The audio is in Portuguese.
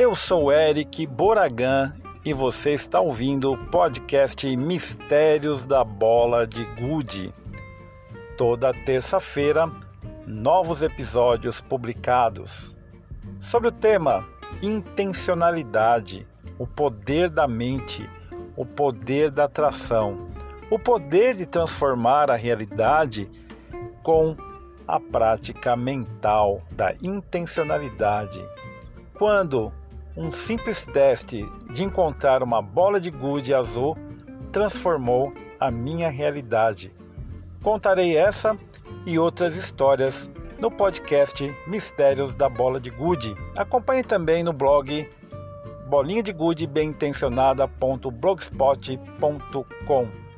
Eu sou Eric Boragan e você está ouvindo o podcast Mistérios da Bola de Gude. Toda terça-feira, novos episódios publicados. Sobre o tema intencionalidade, o poder da mente, o poder da atração, o poder de transformar a realidade com a prática mental da intencionalidade. Quando um simples teste de encontrar uma bola de gude azul transformou a minha realidade. Contarei essa e outras histórias no podcast Mistérios da Bola de Gude. Acompanhe também no blog bolinha de gude bem intencionada.blogspot.com.